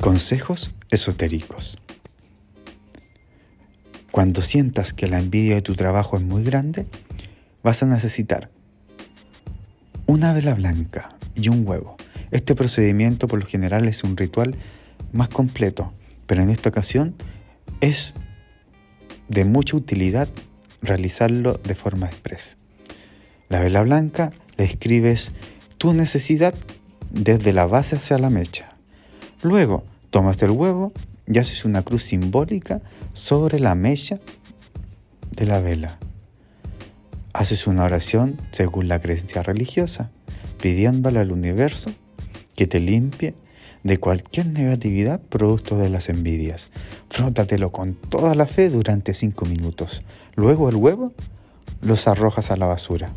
Consejos esotéricos. Cuando sientas que la envidia de tu trabajo es muy grande, vas a necesitar una vela blanca y un huevo. Este procedimiento por lo general es un ritual más completo, pero en esta ocasión es de mucha utilidad realizarlo de forma expresa. La vela blanca le escribes tu necesidad desde la base hacia la mecha. Luego tomas el huevo y haces una cruz simbólica sobre la mecha de la vela. Haces una oración según la creencia religiosa, pidiéndole al universo que te limpie de cualquier negatividad producto de las envidias. Frótatelo con toda la fe durante cinco minutos. Luego el huevo los arrojas a la basura.